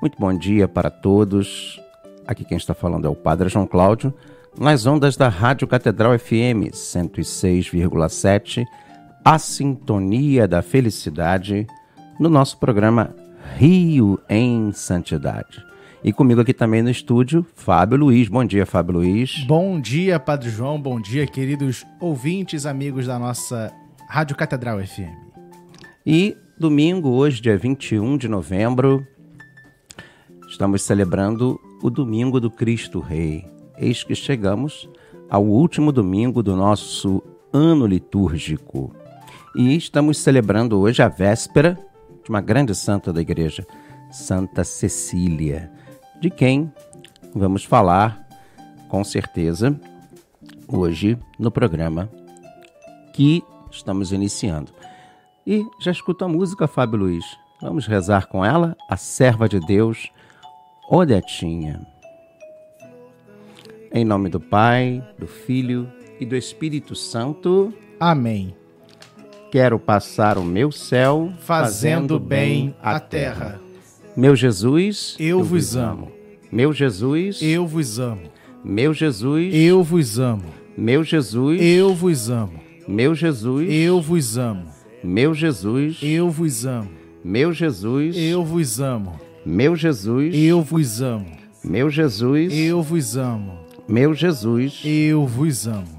Muito bom dia para todos. Aqui quem está falando é o Padre João Cláudio, nas ondas da Rádio Catedral FM 106,7, a sintonia da felicidade, no nosso programa Rio em Santidade. E comigo aqui também no estúdio, Fábio Luiz. Bom dia, Fábio Luiz. Bom dia, Padre João. Bom dia, queridos ouvintes, amigos da nossa Rádio Catedral FM. E domingo, hoje, dia 21 de novembro, estamos celebrando o Domingo do Cristo Rei. Eis que chegamos ao último domingo do nosso ano litúrgico. E estamos celebrando hoje a véspera de uma grande santa da igreja, Santa Cecília, de quem vamos falar com certeza hoje no programa que estamos iniciando. E já escuta a música, Fábio Luiz. Vamos rezar com ela, a serva de Deus, Odetinha. Em nome do Pai, do Filho e do Espírito Santo. Amém. Quero passar o meu céu fazendo bem a terra. Meu Jesus, eu vos amo. Meu Jesus, eu vos amo. Meu Jesus, eu vos amo. Meu Jesus, eu vos amo. Meu Jesus, eu vos amo. Meu Jesus, eu vos amo. Meu Jesus, eu vos amo. Meu Jesus, eu vos amo. Meu Jesus, eu vos amo. Meu Jesus, eu vos amo.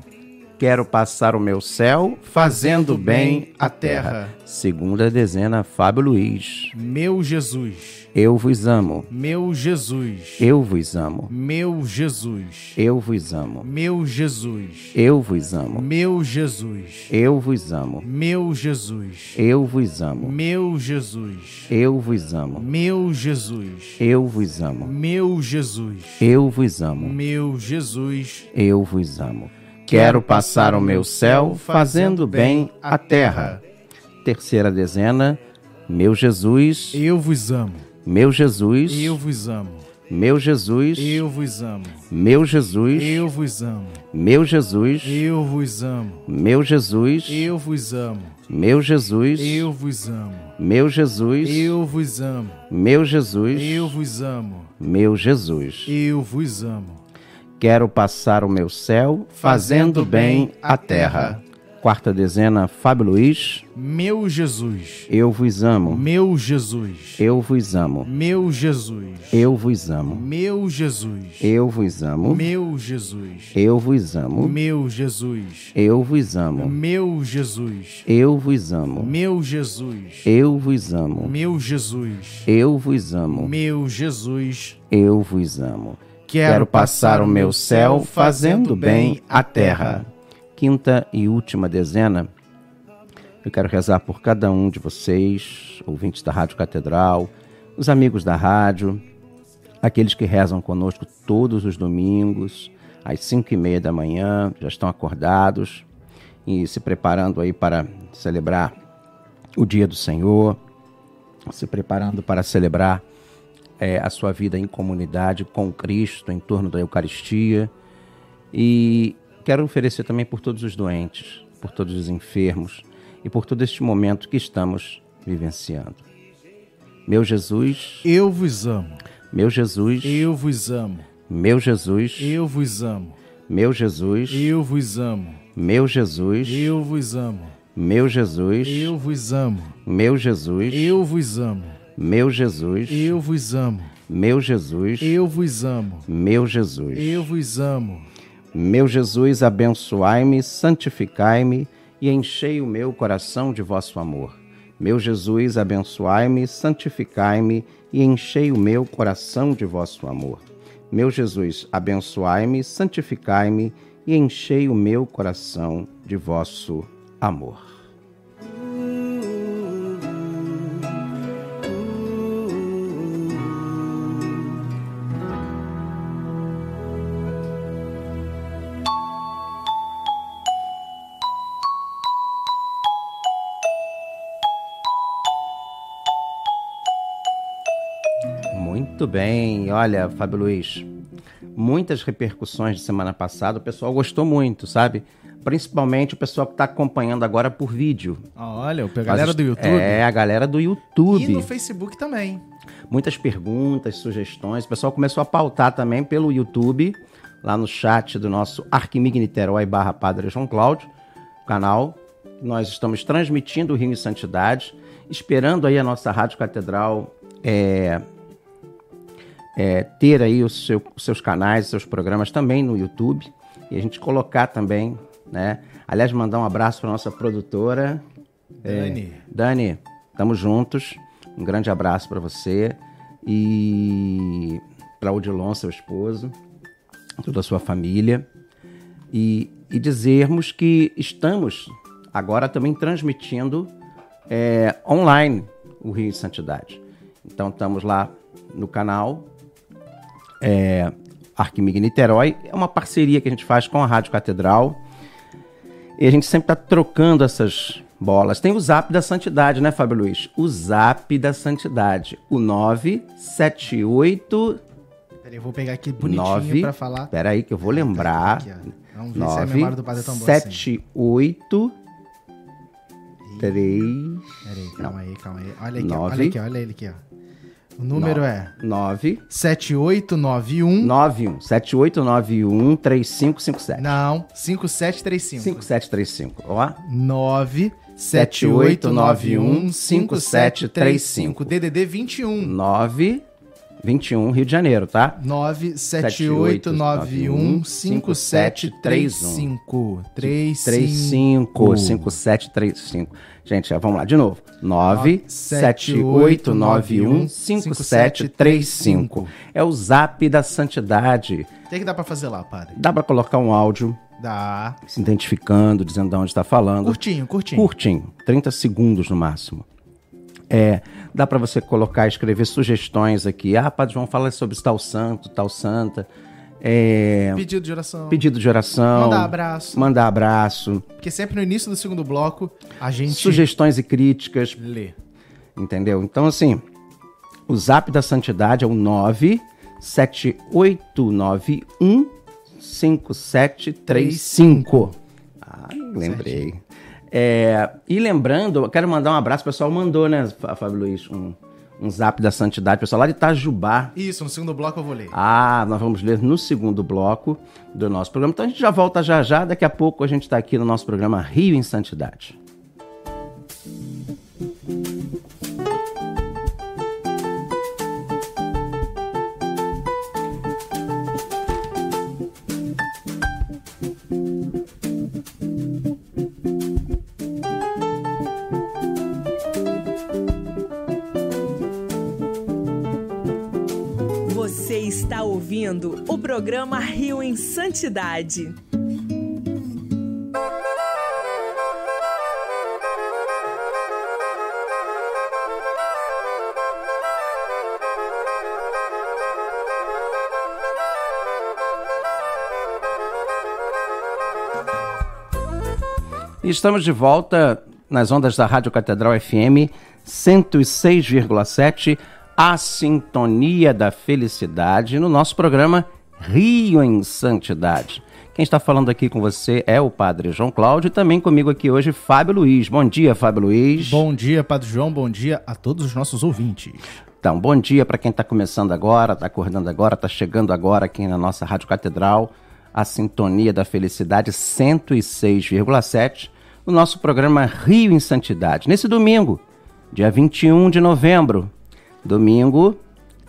Quero passar o meu céu fazendo bem a terra. Segunda dezena, Fábio Luiz. Meu Jesus, eu vos amo. Meu Jesus, eu vos amo. Meu Jesus, eu vos amo. Meu Jesus, eu vos amo. Meu Jesus, eu vos amo. Meu Jesus, eu vos amo. Meu Jesus, eu vos amo. Meu Jesus, eu vos amo. Meu Jesus, eu vos amo. Meu Jesus, eu vos amo. Quero passar o meu céu fazendo bem a terra. Terceira dezena, meu Jesus, eu vos amo. Meu Jesus, eu vos amo. Meu Jesus, eu vos amo. Meu Jesus, eu vos amo. Meu Jesus, eu vos amo. Meu Jesus, eu vos amo. Meu Jesus, eu vos amo. Meu Jesus, eu vos amo. Meu Jesus, eu vos amo. Meu Jesus, eu vos amo. Quero passar o meu céu fazendo bem a terra. Quarta dezena, Fábio Luiz. Meu Jesus. Eu vos amo. Meu Jesus. Eu vos amo. Meu Jesus. Eu vos amo. Meu Jesus. Eu vos amo. Meu Jesus. Eu vos amo. Meu Jesus. Eu vos amo. Meu Jesus. Eu vos amo. Meu Jesus. Eu vos amo. Meu Jesus. Eu vos amo. Meu Jesus. Eu vos amo. Quero passar o meu céu fazendo bem a terra. Quinta e última dezena. Eu quero rezar por cada um de vocês, ouvintes da Rádio Catedral, os amigos da rádio, aqueles que rezam conosco todos os domingos, às cinco e meia da manhã, já estão acordados e se preparando aí para celebrar o Dia do Senhor, se preparando para celebrar é, a sua vida em comunidade com Cristo, em torno da Eucaristia. E quero oferecer também por todos os doentes, por todos os enfermos e por todo este momento que estamos vivenciando. Meu Jesus, eu vos amo. Meu Jesus, eu vos amo. Meu Jesus, eu vos amo. Meu Jesus, eu vos amo. Meu Jesus, eu vos amo. Meu Jesus, eu vos amo. Meu Jesus, eu vos amo. Meu Jesus, eu vos amo. Meu Jesus, eu vos amo. Meu Jesus, eu vos amo. Meu Jesus, abençoai-me, santificai-me e enchei o meu coração de vosso amor. Meu Jesus, abençoai-me, santificai-me e enchei o meu coração de vosso amor. Meu Jesus, abençoai-me, santificai-me e enchei o meu coração de vosso amor. Muito bem. Olha, Fábio Luiz, muitas repercussões de semana passada, o pessoal gostou muito, sabe? Principalmente o pessoal que está acompanhando agora por vídeo. Olha, a galera do YouTube. É, a galera do YouTube. E no Facebook também. Muitas perguntas, sugestões. O pessoal começou a pautar também pelo YouTube, lá no chat do nosso Arquimig Niterói barra Padre João Cláudio, canal. Nós estamos transmitindo o Rio em Santidade, esperando aí a nossa Rádio Catedral é, é, ter aí o seu- os seus canais, os seus programas também no YouTube. E a gente colocar também, né? Aliás, mandar um abraço para nossa produtora, Dani. Dani, estamos juntos. Um grande abraço para você e para Odilon, seu esposo, toda a sua família. E, e dizermos que estamos agora também transmitindo é, online o Rio em Santidade. Então estamos lá no canal é, Arquimig Niterói. É uma parceria que a gente faz com a Rádio Catedral. E a gente sempre está trocando essas bolas. Tem o Zap da Santidade, né, Fábio Luiz? O Zap da Santidade. O 978. Peraí, eu vou pegar aqui bonitinho Nove. pra falar. Pera aí que eu vou lembrar. Aqui. Vamos ver se a memória do padre é tão boa assim. 78 3 Peraí, calma aí, calma aí. Olha aqui, ó, Nove. olha aqui, olha ele aqui, ó. O número é 9 7891. 91 7891 3557. Não, 5735. 5735. Ó. 9 7891 5735. DDD 21. 9 21 Rio de Janeiro, tá? 9 7891 5735. 35 5735. Gente, vamos lá de novo. 97891 5735. É o Zap da Santidade. O que, que dá pra fazer lá, padre? Dá pra colocar um áudio Dá. se identificando, dizendo de onde está falando. Curtinho, curtinho. Curtinho, 30 segundos no máximo. É, dá para você colocar, escrever sugestões aqui. Ah, Padre João, fala sobre tal santo, tal santa. É, Pedido de oração. pedido de oração. Mandar abraço. Mandar abraço. Porque sempre no início do segundo bloco a gente Sugestões e críticas, lê. entendeu? Então, assim, o zap da santidade é o 97891 5735. Ah, lembrei. É, e lembrando, quero mandar um abraço, o pessoal mandou, né, Fá- Fábio Luiz, um, um zap da santidade, pessoal lá de Itajubá. Isso, no segundo bloco eu vou ler. Ah, nós vamos ler no segundo bloco do nosso programa. Então a gente já volta já já. Daqui a pouco a gente está aqui no nosso programa Rio em Santidade. Programa Rio em Santidade. Estamos de volta nas ondas da Rádio Catedral FM 106,7, a sintonia da felicidade, no nosso programa Rio em Santidade. Quem está falando aqui com você é o Padre João Cláudio e também comigo aqui hoje Fábio Luiz. Bom dia, Fábio Luiz. Bom dia, Padre João. Bom dia a todos os nossos ouvintes. Então, bom dia para quem está começando agora, está acordando agora, está chegando agora aqui na nossa Rádio Catedral, a Sintonia da Felicidade 106,7, o nosso programa Rio em Santidade. Nesse domingo, dia 21 de novembro, domingo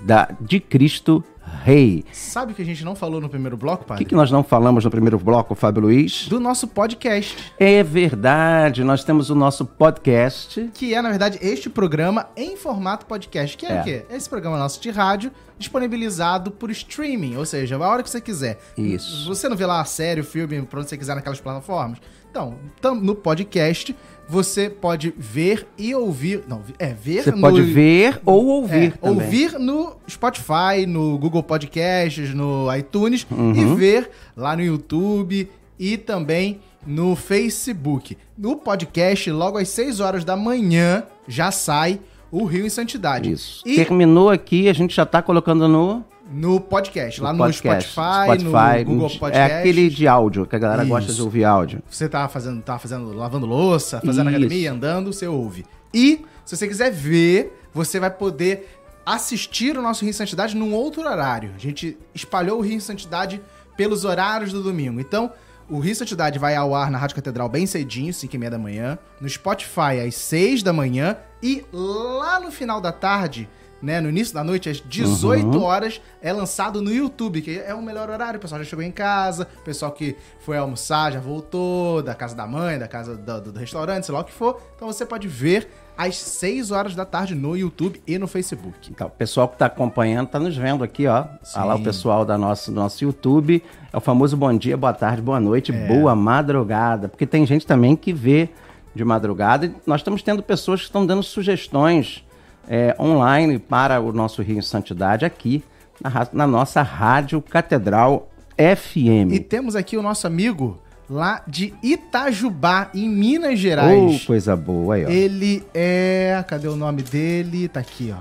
da, de Cristo Rei. Sabe o que a gente não falou no primeiro bloco, O Padre? que, que nós não falamos no primeiro bloco, Fábio Luiz? Do nosso podcast, É verdade, nós temos o nosso podcast. que é, na verdade, este programa em formato podcast. Que é, É. o quê? Esse programa nosso de rádio, disponibilizado por streaming, ou seja, a hora que você quiser. Isso. Você não vê lá a série, o filme, pra onde você quiser naquelas plataformas? Então, no podcast, você pode ver e ouvir. Não, é, ver Você no- pode ver ou ouvir É, ouvir no Spotify, no Google Podcasts, no iTunes Uhum. e ver lá no YouTube e também no Facebook. No podcast, logo às 6 horas da manhã, já sai o Rio em Santidade. Isso. E Terminou aqui, a gente já está colocando no, no podcast, lá no podcast. Spotify, no Google Podcast. É aquele de áudio, que a galera gosta de Isso. ouvir áudio. Você tá fazendo, tá fazendo, lavando louça, fazendo Isso. academia, andando, você ouve. E, se você quiser ver, você vai poder assistir o nosso Rio em Santidade num outro horário. A gente espalhou o Rio em Santidade pelos horários do domingo. Então, o Rio Santidade vai ao ar na Rádio Catedral bem cedinho, 5 e meia da manhã. No Spotify, às 6 da manhã. E lá no final da tarde, né, no início da noite, às 18 Uhum. horas, é lançado no YouTube, que é o melhor horário. O pessoal já chegou em casa, o pessoal que foi almoçar já voltou, da casa da mãe, da casa do, do- do restaurante, sei lá o que for. Então você pode ver às 6 horas da tarde no YouTube e no Facebook. Então, o pessoal que está acompanhando está nos vendo aqui, ó. Olha lá o pessoal da nosso, do nosso YouTube. É o famoso bom dia, boa tarde, boa noite, boa madrugada. Porque tem gente também que vê de madrugada. E nós estamos tendo pessoas que estão dando sugestões é, online para o nosso Rio em Santidade aqui na, na nossa Rádio Catedral FM. E temos aqui o nosso amigo lá de Itajubá, em Minas Oh, Gerais. coisa boa aí, ó. Ele é. Cadê o nome dele? Tá aqui, ó.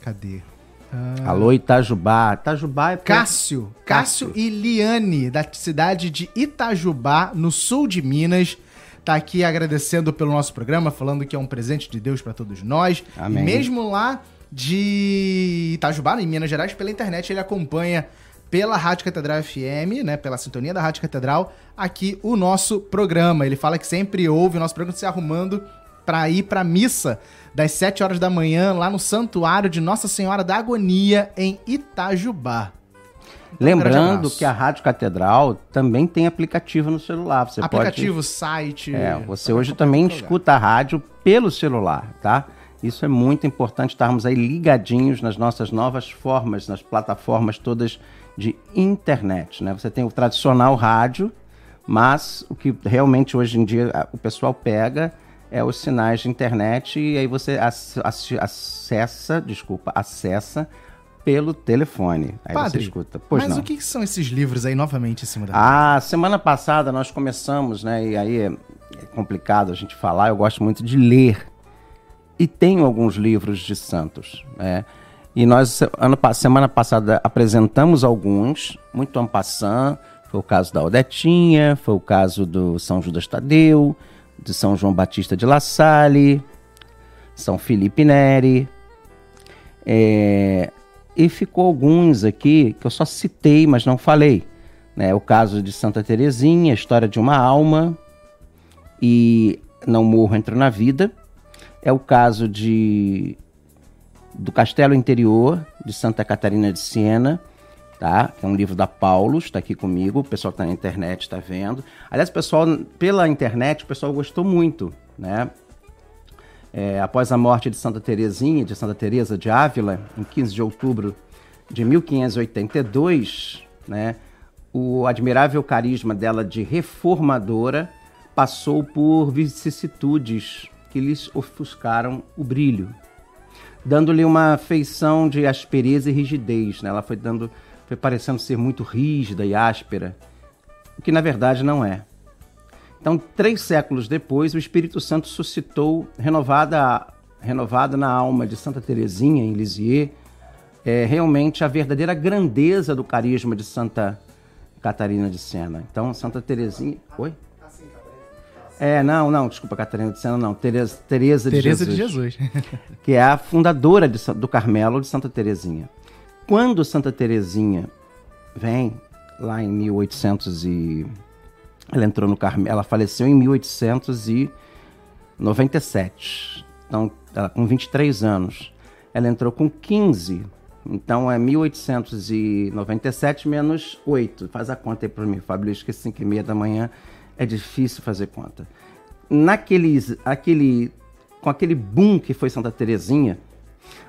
Cadê? Alô, Itajubá. Itajubá é... Cássio. Cássio e Liane, da cidade de Itajubá, no sul de Minas. Tá aqui agradecendo pelo nosso programa, falando que é um presente de Deus para todos nós. Amém. E mesmo lá de Itajubá, em Minas Gerais, pela internet, ele acompanha pela Rádio Catedral FM, né, pela sintonia da Rádio Catedral, aqui o nosso programa. Ele fala que sempre ouve o nosso programa se arrumando para ir para missa das 7 horas da manhã lá no Santuário de Nossa Senhora da Agonia em Itajubá. Então, Lembrando que a Rádio Catedral também tem aplicativo no celular. Você aplicativo, site. pode... É, você hoje também lugar. escuta a rádio pelo celular, tá? Isso é muito importante estarmos aí ligadinhos nas nossas novas formas, nas plataformas todas de internet, né? Você tem o tradicional rádio, mas o que realmente hoje em dia o pessoal pega é os sinais de internet e aí você ac- ac- acessa, desculpa, acessa pelo telefone. Aí Padre, você escuta. Pois mas não. o que são esses livros aí novamente em cima da Ah, semana passada nós começamos, né? E aí é é complicado a gente falar. Eu gosto muito de ler. E tenho alguns livros de santos, né? E nós, ano, semana passada, apresentamos alguns, muito en passant. Foi o caso da Odetinha, foi o caso do São Judas Tadeu, de São João Batista de La Salle, São Felipe Neri. É, e ficou alguns aqui que eu só citei, mas não falei. Né? O caso de Santa Terezinha, a história de uma alma e não morro entro na vida. É o caso de do Castelo Interior de Santa Catarina de Siena, tá? É um livro da Paulus, está aqui comigo. O pessoal que tá na internet está vendo. Aliás, pessoal pela internet, o pessoal gostou muito, né? É, após a morte de Santa Terezinha, de Santa Teresa de Ávila, em 15 de outubro de 1582, né, o admirável carisma dela de reformadora passou por vicissitudes que lhes ofuscaram o brilho, dando-lhe uma feição de aspereza e rigidez. Né? Ela foi dando, foi parecendo ser muito rígida e áspera, o que na verdade não é. Então, três séculos depois, o Espírito Santo suscitou, renovada, renovada na alma de Santa Teresinha, em Lisieux, é, realmente a verdadeira grandeza do carisma de Santa Catarina de Sena. Então, Santa Teresinha... Oi? É, não, não, desculpa, Catarina de Sena, não. Teresa, Teresa, de Teresa Jesus de Jesus. que é a fundadora de do Carmelo de Santa Terezinha. Quando Santa Terezinha vem lá em 1800 e ela entrou no Carmelo, ela faleceu em 1897. Então, ela com 23 anos. Ela entrou com 15. Então é 1897 menos 8. Faz a conta aí para mim, Fábio. Eu esqueci 5 e meia da manhã. É difícil fazer conta. Naqueles, aquele, com aquele boom que foi Santa Terezinha,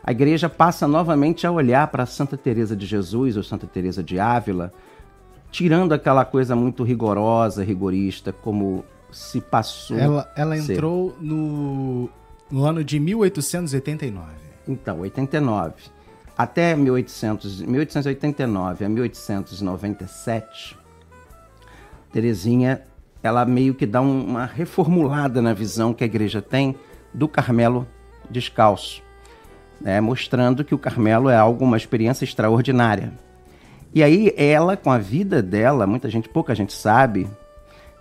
a igreja passa novamente a olhar para Santa Teresa de Jesus ou Santa Teresa de Ávila, tirando aquela coisa muito rigorosa, rigorista, como se passou. Ela, ela entrou no, no ano de 1889. Então, 89. Até 1800, 1889 a 1897, Terezinha, ela meio que dá um- uma reformulada na visão que a igreja tem do Carmelo descalço. né, mostrando que o Carmelo é algo, uma experiência extraordinária. E aí ela, com a vida dela, muita gente, pouca gente sabe,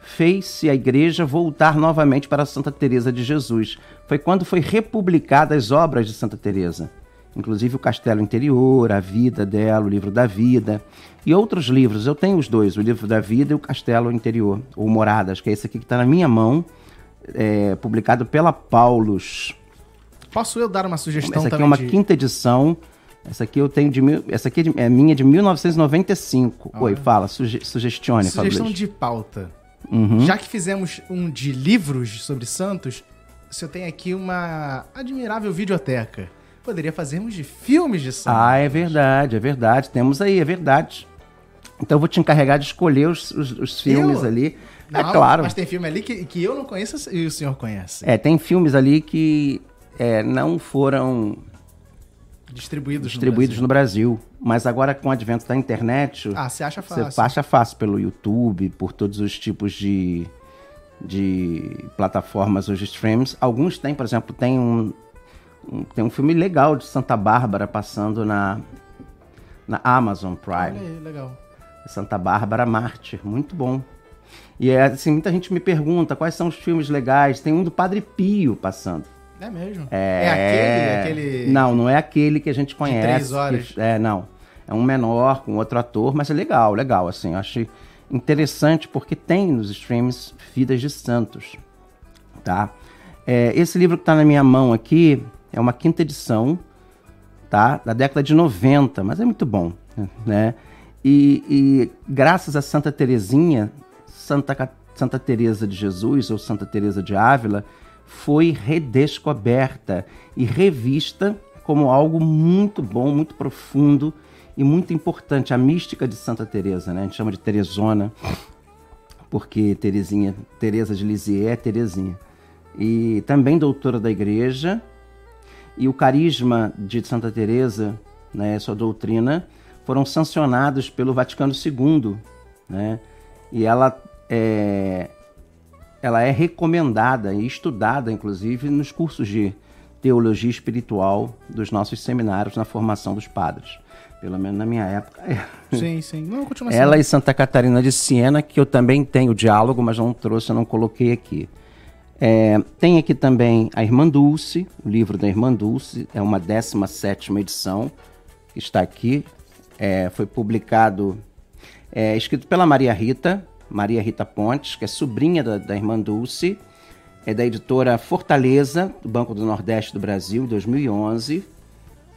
fez-se a igreja voltar novamente para Santa Teresa de Jesus. Foi quando foi republicada as obras de Santa Teresa, inclusive o Castelo Interior, a vida dela, o livro da vida e outros livros. Eu tenho os dois, o livro da vida e o Castelo Interior, ou Moradas, que é esse aqui que está na minha mão, é, publicado pela Paulus. Posso eu dar uma sugestão Essa aqui é uma de- quinta edição. Essa aqui eu tenho de mil, essa aqui é é minha de 1995. Oi, fala, suge, sugestione, Sugestão Fabrício. de pauta. Uhum. Já que fizemos um de livros sobre Santos, se eu tenho aqui uma admirável videoteca, poderia fazermos de filmes de Santos. Ah, é verdade, é verdade. Temos aí, é verdade. Então eu vou te encarregar de escolher os, os- os filmes Eu? ali. Não, é claro. Mas tem filme ali que, que eu não conheço e o senhor conhece. É, tem filmes ali que é, não foram Distribuídos, distribuídos no no Brasil. Mas agora com o advento da internet, Brasil. Ah, você acha você fácil. baixa fácil pelo YouTube, por todos os tipos de, de plataformas hoje streams. Alguns têm, por exemplo, tem um- tem um filme legal de Santa Bárbara passando na, na Amazon Olha Prime. aí, legal. Santa Bárbara Mártir, muito bom. E é assim, muita gente me pergunta quais são os filmes legais. Tem um do Padre Pio passando. É mesmo? É, aquele, aquele... Não, não é aquele que a gente conhece. três horas. que- é, não. É um menor com outro ator, mas é legal, legal, assim. Eu achei interessante porque tem nos streams Vidas de Santos, tá? É, esse livro que tá na minha mão aqui é uma quinta edição, tá? Da década de 90, mas é muito bom, né? E, e graças a Santa Terezinha, Santa, Santa Teresa de Jesus ou Santa Teresa de Ávila, foi redescoberta e revista como algo muito bom, muito profundo e muito importante. A mística de Santa Teresa, né? A gente chama de Teresona, porque Terezinha, Teresa de Lisieux é Terezinha. E também doutora da igreja, e o carisma de Santa Teresa, né, sua doutrina, foram sancionados pelo Vaticano II, né? E ela é, ela é recomendada e estudada, inclusive, nos cursos de teologia espiritual dos nossos seminários na formação dos padres. Pelo menos na minha época. é. Sim, sim. Não, continua Ela assim. e Santa Catarina de Siena, que eu também tenho diálogo, mas não trouxe, eu não coloquei aqui. É, tem aqui também a Irmã Dulce, o livro da Irmã Dulce, é uma 17 edição, que está aqui. É, foi publicado, é, escrito pela Maria Rita, Maria Rita Pontes, que é sobrinha da, da Irmã Dulce, é da editora Fortaleza, do Banco do Nordeste do Brasil, 2011,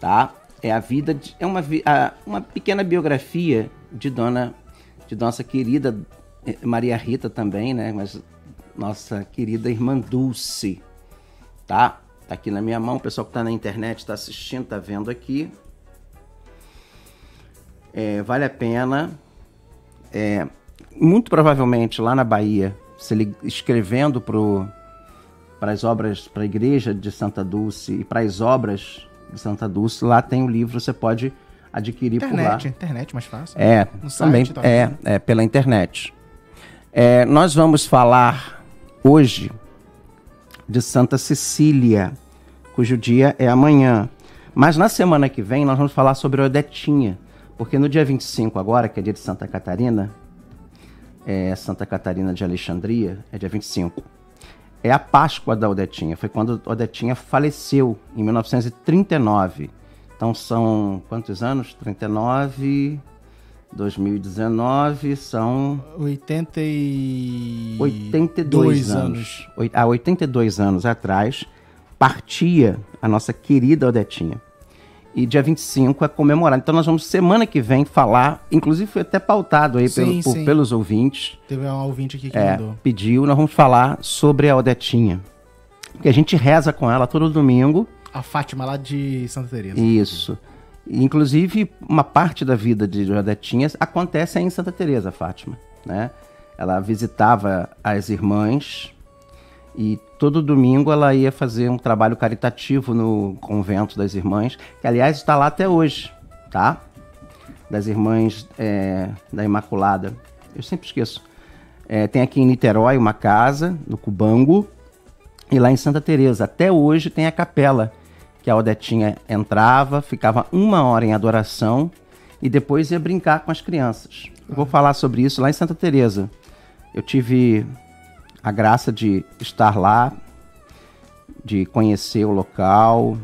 tá? É a vida de, é uma, a- uma pequena biografia de dona de nossa querida eh, Maria Rita também, né? Mas nossa querida irmã Dulce, tá? Tá aqui na minha mão, o pessoal que tá na internet tá assistindo, tá vendo aqui. É, vale a pena. É, muito provavelmente lá na Bahia, se ele escrevendo pro para as obras, para a igreja de Santa Dulce e para as obras de Santa Dulce, lá tem o livro, você pode adquirir por lá. Internet, internet mais fácil. É, No também site, é, né? é pela internet. É, nós vamos falar hoje de Santa Cecília, cujo dia é amanhã. Mas na semana que vem nós vamos falar sobre Odetinha, porque no dia 25 agora, que é dia de Santa Catarina, é Santa Catarina de Alexandria, é dia 25. É a Páscoa da Odetinha, foi quando Odetinha faleceu em 1939. Então são quantos anos? 39, 2019, são 80 e... 82 Dois anos. Oi- Há 82 anos atrás, partia a nossa querida Odetinha. E dia 25 é comemorado. Então nós vamos semana que vem falar, inclusive foi até pautado aí Sim, pelo- por- sim. pelos ouvintes. Teve um ouvinte aqui que É, mandou. pediu, nós vamos falar sobre a Odetinha. Porque a gente reza com ela todo domingo. A Fátima lá de Santa Teresa. Isso. E, Inclusive, uma parte da vida de Odetinha acontece em Santa Teresa, Fátima, né? Ela visitava as irmãs e todo domingo ela ia fazer um trabalho caritativo no convento das irmãs, que aliás está lá até hoje, tá? Das irmãs é, da Imaculada. Eu sempre esqueço. É, tem aqui em Niterói uma casa, no Cubango, e lá em Santa Teresa. Até hoje tem a capela que a Odetinha entrava, ficava uma hora em adoração e depois ia brincar com as crianças. Eu vou falar sobre isso lá em Santa Teresa. Eu tive a graça de estar lá, de conhecer o local,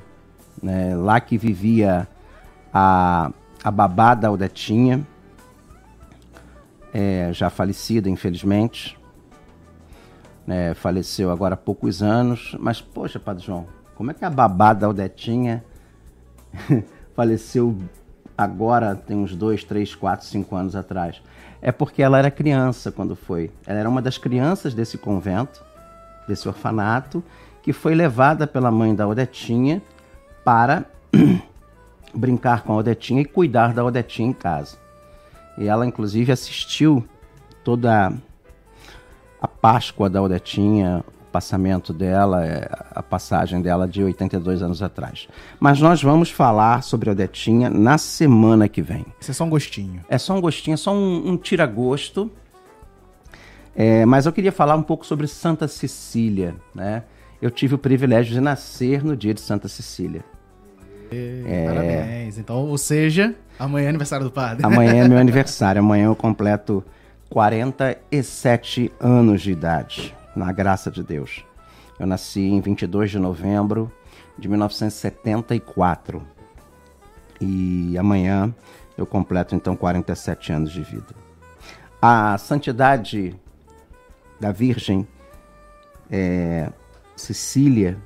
né, lá que vivia a, a babá da Odetinha, é, já falecida, infelizmente. Né, faleceu agora há poucos anos. Mas, poxa, Padre João, como é que a babá da Odetinha faleceu agora, tem uns dois, três, quatro, cinco anos atrás? É porque ela era criança quando foi. Ela era uma das crianças desse convento, desse orfanato, que foi levada pela mãe da Odetinha para brincar com a Odetinha e cuidar da Odetinha em casa. E ela, inclusive, assistiu toda a Páscoa da Odetinha, passamento dela, é, a passagem dela de 82 anos atrás. Mas nós vamos falar sobre a Odetinha na semana que vem. Isso é só um gostinho. É só um gostinho, é só um, um tira-gosto. É, mas eu queria falar um pouco sobre Santa Cecília, né? Eu tive o privilégio de nascer no dia de Santa Cecília. É... Parabéns. Então, ou seja, amanhã é aniversário do padre. Amanhã é meu aniversário. Amanhã eu completo 47 anos de idade, na graça de Deus. Eu nasci em 22 de novembro de 1974. E amanhã eu completo então 47 anos de vida. A santidade da Virgem é, Cecília,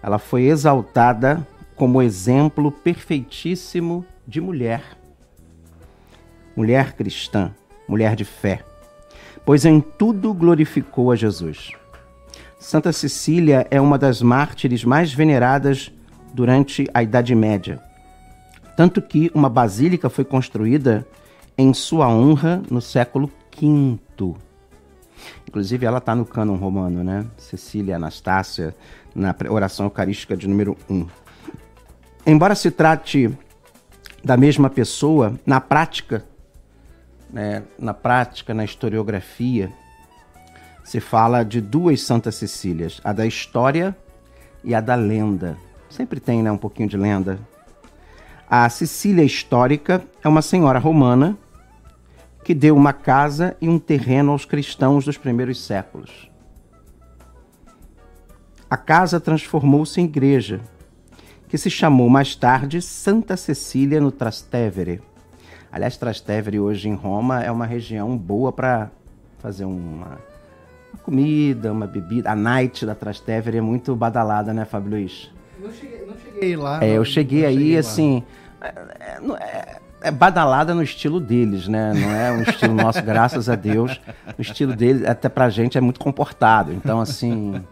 ela foi exaltada como exemplo perfeitíssimo de mulher. Mulher cristã, mulher de fé, pois em tudo glorificou a Jesus. Santa Cecília é uma das mártires mais veneradas durante a Idade Média, tanto que uma basílica foi construída em sua honra no século V. Inclusive, ela está no cânon romano, né? Cecília Anastácia, na oração eucarística de número 1. Embora se trate da mesma pessoa, na prática, né, na prática, na historiografia, se fala de duas Santas Cecílias, a da história e a da lenda. Sempre tem né, um pouquinho de lenda. A Cecília histórica é uma senhora romana que deu uma casa e um terreno aos cristãos dos primeiros séculos. A casa transformou-se em igreja que se chamou mais tarde Santa Cecília no Trastevere. Aliás, Trastevere hoje em Roma é uma região boa para fazer uma, uma, comida, uma bebida. A night da Trastevere é muito badalada, né, Fábio Luiz? Não cheguei, não cheguei lá. É, eu cheguei aí, cheguei assim... É, é, é, badalada no estilo deles, né? Não é um estilo nosso, graças a Deus. O estilo deles, até pra gente, é muito comportado. Então, assim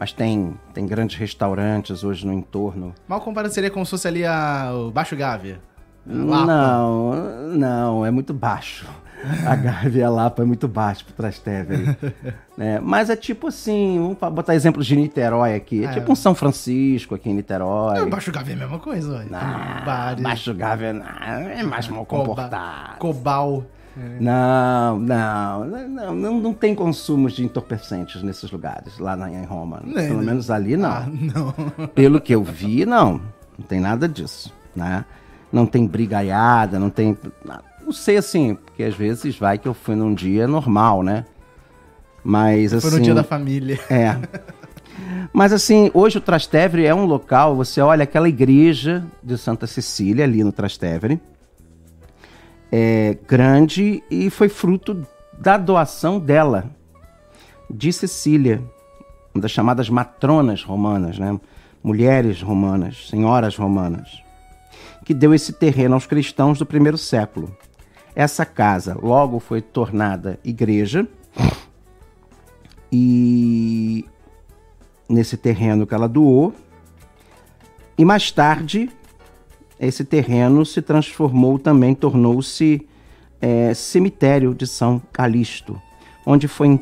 mas tem, tem grandes restaurantes hoje no entorno. Mal comparado seria como se fosse ali a, o Baixo Gávea? Não, não, é muito baixo. A Gávea Lapa é muito baixo pro Trastevere. né? Mas é tipo assim, vamos botar exemplos de Niterói aqui. É, é tipo um São Francisco aqui em Niterói. É, Baixo Gávea é a mesma coisa, olha. Não, Baixo Gávea é mais mal comportado. Cobal. É. Não, não, não, não, não tem consumos de entorpecentes nesses lugares, lá na, em Roma. É, Pelo menos ali não. Ah, não. Pelo que eu vi, não. Não tem nada disso, né? Não tem brigaiada, não tem... Não sei assim, porque às vezes vai que eu fui num dia normal, né? Mas assim... Foi no dia da família. É. Mas assim, hoje o Trastevere é um local, você olha aquela igreja de Santa Cecília ali no Trastevere, é, grande e foi fruto da doação dela, de Cecília, uma das chamadas matronas romanas, né? mulheres romanas, senhoras romanas, que deu esse terreno aos cristãos do primeiro século. Essa casa logo foi tornada igreja e nesse terreno que ela doou, e mais tarde esse terreno se transformou também, tornou-se é, cemitério de São Calixto, onde foi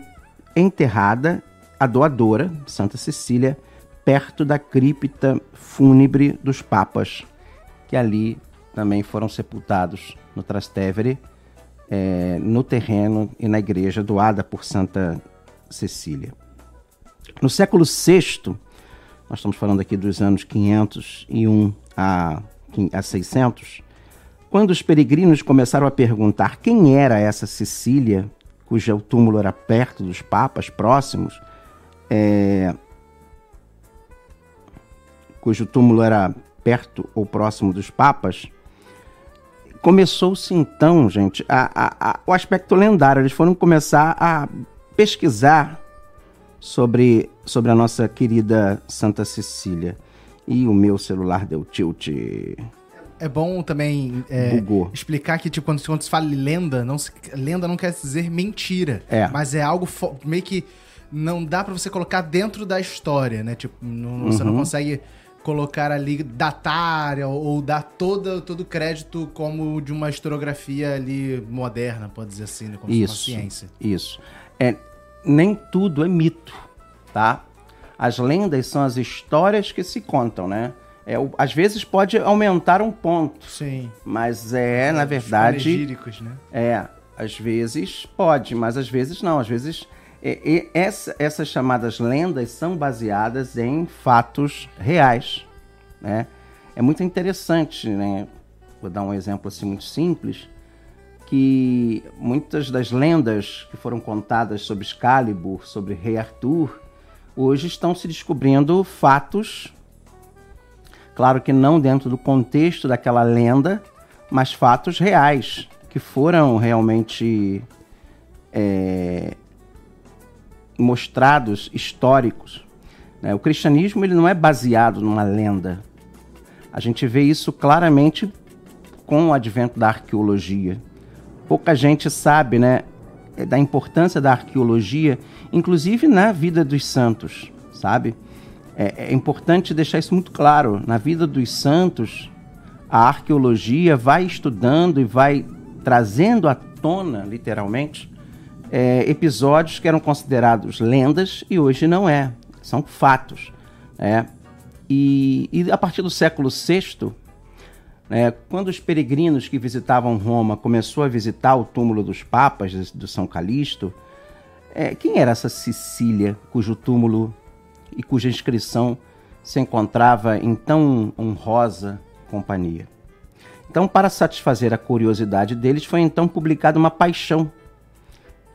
enterrada a doadora, Santa Cecília, perto da cripta fúnebre dos papas, que ali também foram sepultados no Trastevere, é, no terreno e na igreja doada por Santa Cecília. No século VI, nós estamos falando aqui dos anos 501 a, a 600, quando os peregrinos começaram a perguntar quem era essa Sicília, cujo túmulo era perto dos papas próximos, é, cujo túmulo era perto ou próximo dos papas, começou-se então, gente, a, a, a, o aspecto lendário. Eles foram começar a pesquisar sobre, sobre a nossa querida Santa Cecília. E o meu celular deu tilt. É bom também é, explicar que, tipo, quando, quando se fala lenda, não se, lenda não quer dizer mentira. É. Mas é algo meio que não dá para você colocar dentro da história, né? Tipo, não, uhum. você não uhum. consegue colocar ali, datar ou, ou dar todo, todo o crédito como de uma historiografia ali moderna, pode dizer assim, né? como isso, uma ciência. Isso. É, nem tudo é mito, tá? As lendas são as histórias que se contam, né? É, às vezes pode aumentar um ponto. Sim. Mas é, na verdade. né? É, às vezes pode, mas às vezes não. Às vezes é, essa, essas chamadas lendas são baseadas em fatos reais, né? É muito interessante, né? Vou dar um exemplo assim muito simples, que muitas das lendas que foram contadas sobre Excalibur, sobre Rei Arthur, hoje estão se descobrindo fatos Claro que não dentro do contexto daquela lenda, mas fatos reais, que foram realmente é, mostrados, históricos. Né? O cristianismo ele não é baseado numa lenda. A gente vê isso claramente com o advento da arqueologia. Pouca gente sabe né, da importância da arqueologia, inclusive na vida dos santos, sabe? é, é importante deixar isso muito claro. Na vida dos santos, a arqueologia vai estudando e vai trazendo à tona, literalmente, é, episódios que eram considerados lendas e hoje não é. São fatos. É. E, e a partir do século VI, é, quando os peregrinos que visitavam Roma começou a visitar o túmulo dos papas, do São Calixto, é, quem era essa Sicília cujo túmulo e cuja inscrição se encontrava em tão honrosa companhia. Então, para satisfazer a curiosidade deles, foi então publicada uma paixão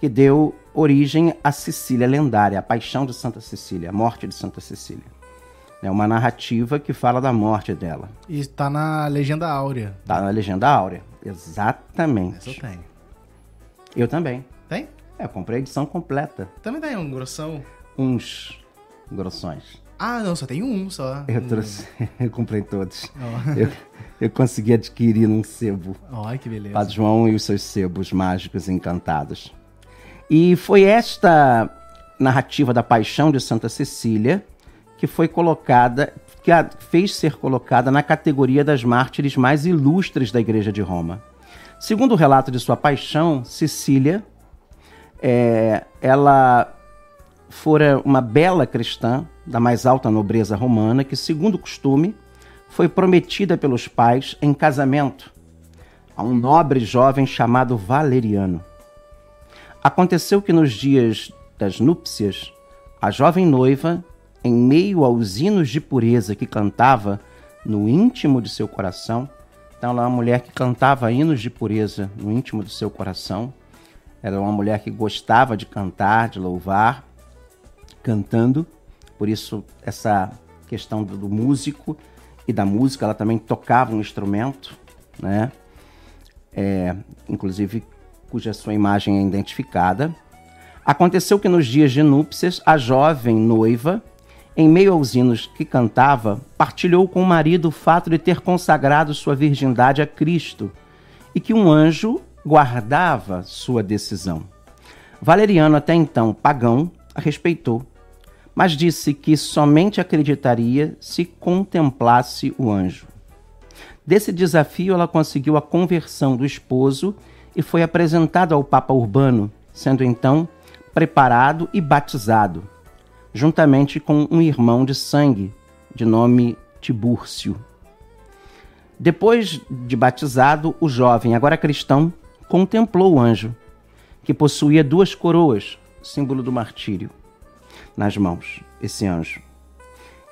que deu origem à Sicília lendária, a paixão de Santa Cecília, a morte de Santa Cecília. É uma narrativa que fala da morte dela. E está na Legenda Áurea. Está na Legenda Áurea, exatamente. Essa eu tenho. Eu também. Tem? É, eu comprei a edição completa. Também tem um grossão? Uns grossões. Ah, não, só tem um só. Eu trouxe, eu comprei todos. Oh. Eu, eu consegui adquirir num sebo. Olha que beleza. Padre João e os seus sebos mágicos encantados. E foi esta narrativa da paixão de Santa Cecília que foi colocada, que a fez ser colocada na categoria das mártires mais ilustres da Igreja de Roma. Segundo o relato de sua paixão, Cecília, é, ela fora uma bela cristã da mais alta nobreza romana que, segundo o costume, foi prometida pelos pais em casamento a um nobre jovem chamado Valeriano. Aconteceu que nos dias das núpcias, a jovem noiva, em meio aos hinos de pureza que cantava no íntimo de seu coração, então ela é uma mulher que cantava hinos de pureza no íntimo do seu coração, era uma mulher que gostava de cantar, de louvar, cantando, por isso essa questão do, do músico e da música, ela também tocava um instrumento, né? É, inclusive cuja sua imagem é identificada. Aconteceu que nos dias de núpcias, a jovem noiva, em meio aos hinos que cantava, partilhou com o marido o fato de ter consagrado sua virgindade a Cristo e que um anjo guardava sua decisão. Valeriano, até então pagão, a respeitou mas disse que somente acreditaria se contemplasse o anjo. Desse desafio, ela conseguiu a conversão do esposo e foi apresentada ao Papa Urbano, sendo então preparado e batizado, juntamente com um irmão de sangue, de nome Tibúrcio. Depois de batizado, o jovem, agora cristão, contemplou o anjo, que possuía duas coroas, símbolo do martírio nas mãos, esse anjo.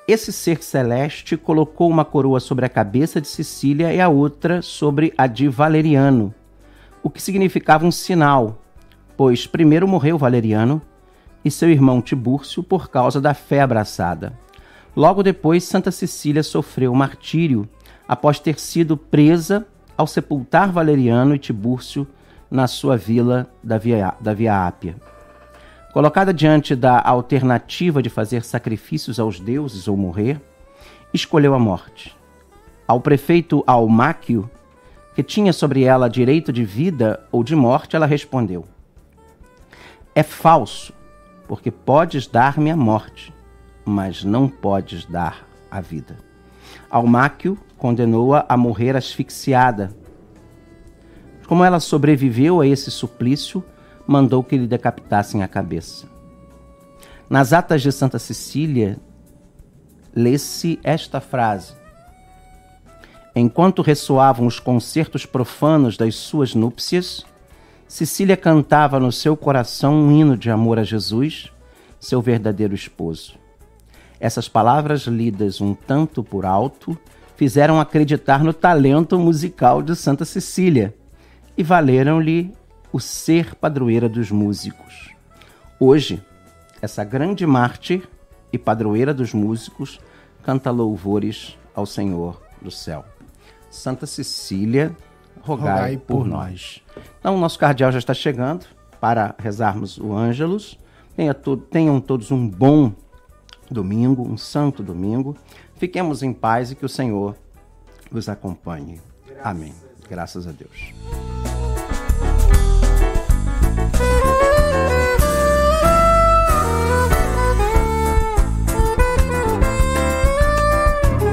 esse ser celeste colocou uma coroa sobre a cabeça de Cecília e a outra sobre a de Valeriano, o que significava um sinal, pois primeiro morreu Valeriano e seu irmão Tibúrcio por causa da fé abraçada. Logo depois, Santa Cecília sofreu martírio após ter sido presa ao sepultar Valeriano e Tibúrcio na sua vila da Via, da Via Ápia. Colocada diante da alternativa de fazer sacrifícios aos deuses ou morrer, escolheu a morte. Ao prefeito Almáquio, que tinha sobre ela direito de vida ou de morte, ela respondeu: É falso, porque podes dar-me a morte, mas não podes dar a vida. Almáquio condenou-a a morrer asfixiada. Como ela sobreviveu a esse suplício, mandou que lhe decapitassem a cabeça. Nas atas de Santa Cecília, lê-se esta frase: Enquanto ressoavam os concertos profanos das suas núpcias, Cecília cantava no seu coração um hino de amor a Jesus, seu verdadeiro esposo. Essas palavras lidas um tanto por alto fizeram acreditar no talento musical de Santa Cecília e valeram-lhe o ser padroeira dos músicos. Hoje, essa grande mártir e padroeira dos músicos canta louvores ao Senhor do céu. Santa Cecília, rogai, rogai por, por nós. nós. Então, o nosso cardeal já está chegando para rezarmos o Ângelus. Tenha to tenham todos um bom domingo, um santo domingo. Fiquemos em paz e que o Senhor vos acompanhe. Graças Amém. Graças a Deus.